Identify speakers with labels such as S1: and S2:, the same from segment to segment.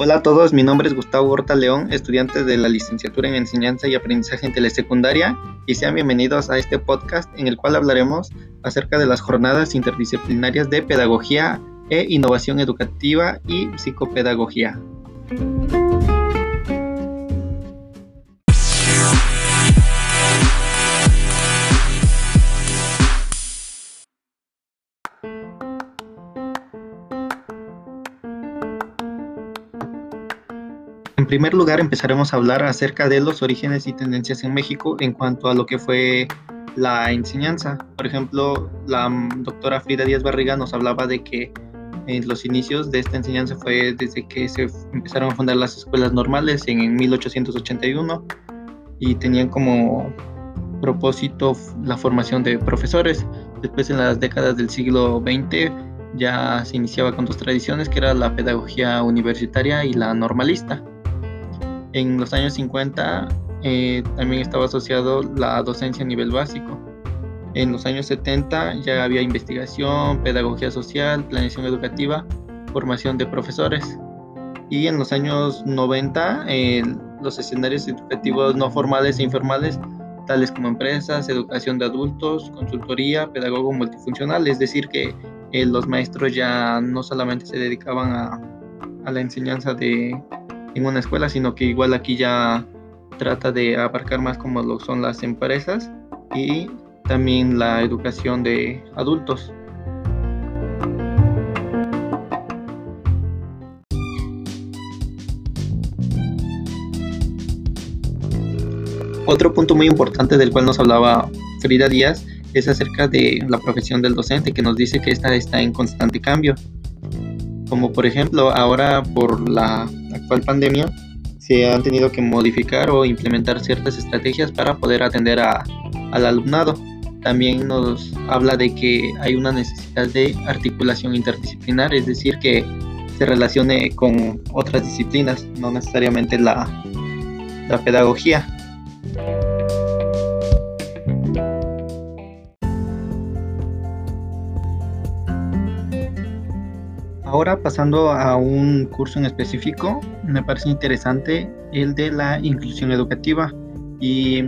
S1: Hola a todos, mi nombre es Gustavo Horta León, estudiante de la licenciatura en Enseñanza y Aprendizaje en Telesecundaria, y sean bienvenidos a este podcast en el cual hablaremos acerca de las jornadas interdisciplinarias de pedagogía e innovación educativa y psicopedagogía. Primer lugar, empezaremos a hablar acerca de los orígenes y tendencias en México en cuanto a lo que fue la enseñanza. Por ejemplo, la doctora Frida Díaz Barriga nos hablaba de que en los inicios de esta enseñanza fue desde que se empezaron a fundar las escuelas normales en 1881 y tenían como propósito la formación de profesores. Después en las décadas del siglo XX ya se iniciaba con dos tradiciones que era la pedagogía universitaria y la normalista. En los años 50 eh, también estaba asociado la docencia a nivel básico. En los años 70 ya había investigación, pedagogía social, planeación educativa, formación de profesores. Y en los años 90 eh, los escenarios educativos no formales e informales, tales como empresas, educación de adultos, consultoría, pedagogo multifuncional, es decir, que eh, los maestros ya no solamente se dedicaban a, a la enseñanza de en una escuela, sino que igual aquí ya trata de abarcar más como lo son las empresas y también la educación de adultos. Otro punto muy importante del cual nos hablaba Frida Díaz es acerca de la profesión del docente, que nos dice que esta está en constante cambio. Como por ejemplo, ahora por la actual pandemia se han tenido que modificar o implementar ciertas estrategias para poder atender a, al alumnado. También nos habla de que hay una necesidad de articulación interdisciplinar, es decir, que se relacione con otras disciplinas, no necesariamente la, la pedagogía. Ahora pasando a un curso en específico, me parece interesante el de la inclusión educativa y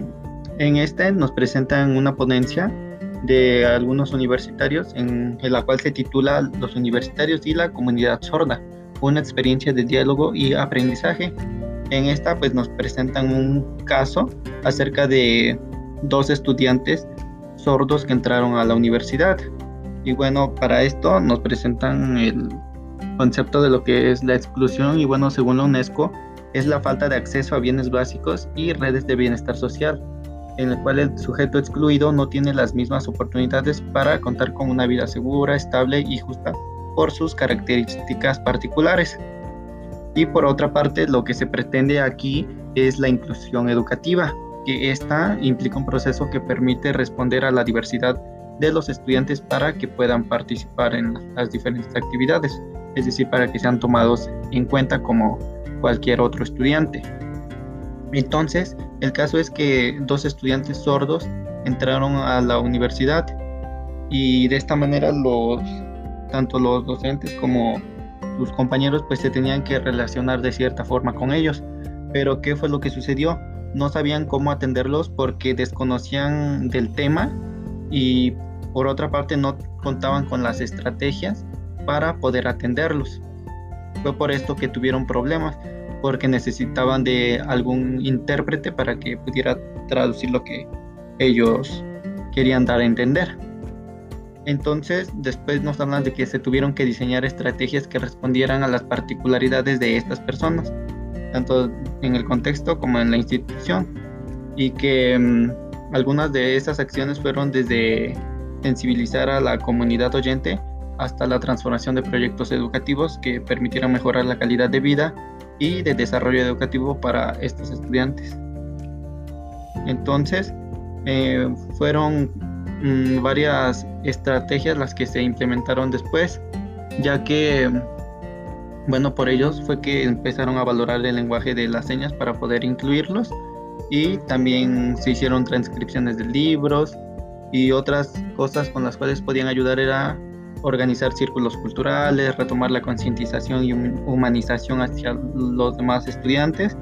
S1: en este nos presentan una ponencia de algunos universitarios en, la cual se titula Los universitarios y la comunidad sorda, una experiencia de diálogo y aprendizaje. En esta pues nos presentan un caso acerca de dos estudiantes sordos que entraron a la universidad. Y bueno, para esto nos presentan el concepto de lo que es la exclusión y bueno, según la UNESCO, es la falta de acceso a bienes básicos y redes de bienestar social, en el cual el sujeto excluido no tiene las mismas oportunidades para contar con una vida segura, estable y justa por sus características particulares. Y por otra parte, lo que se pretende aquí es la inclusión educativa, que esta implica un proceso que permite responder a la diversidad de los estudiantes para que puedan participar en las diferentes actividades es decir, para que sean tomados en cuenta como cualquier otro estudiante. Entonces, el caso es que dos estudiantes sordos entraron a la universidad y de esta manera los tanto los docentes como sus compañeros pues se tenían que relacionar de cierta forma con ellos. Pero ¿qué fue lo que sucedió? No sabían cómo atenderlos porque desconocían del tema y por otra parte no contaban con las estrategias para poder atenderlos. Fue por esto que tuvieron problemas, porque necesitaban de algún intérprete para que pudiera traducir lo que ellos querían dar a entender. Entonces, después nos hablan de que se tuvieron que diseñar estrategias que respondieran a las particularidades de estas personas, tanto en el contexto como en la institución, y que mm, algunas de esas acciones fueron desde sensibilizar a la comunidad oyente hasta la transformación de proyectos educativos que permitieran mejorar la calidad de vida y de desarrollo educativo para estos estudiantes. Entonces, eh, fueron mm, varias estrategias las que se implementaron después, ya que, bueno, por ellos fue que empezaron a valorar el lenguaje de las señas para poder incluirlos y también se hicieron transcripciones de libros y otras cosas con las cuales podían ayudar era organizar círculos culturales, retomar la concientización y humanización hacia los demás estudiantes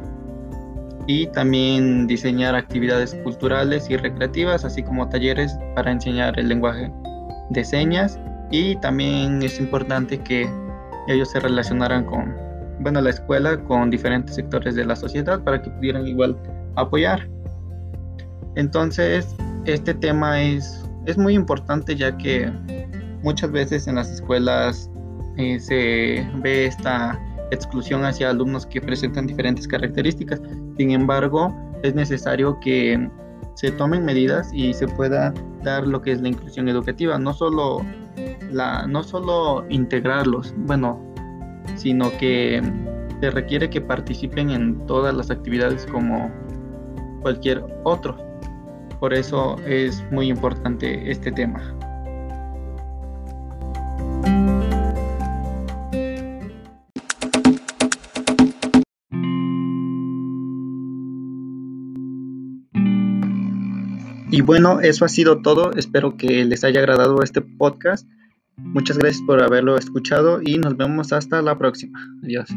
S1: y también diseñar actividades culturales y recreativas, así como talleres para enseñar el lenguaje de señas y también es importante que ellos se relacionaran con, bueno, la escuela con diferentes sectores de la sociedad para que pudieran igual apoyar. Entonces, este tema es, es muy importante ya que muchas veces en las escuelas eh, se ve esta exclusión hacia alumnos que presentan diferentes características. Sin embargo, es necesario que se tomen medidas y se pueda dar lo que es la inclusión educativa, no solo la no solo integrarlos, bueno, sino que se requiere que participen en todas las actividades como cualquier otro. Por eso es muy importante este tema. Y bueno, eso ha sido todo. Espero que les haya agradado este podcast. Muchas gracias por haberlo escuchado y nos vemos hasta la próxima. Adiós.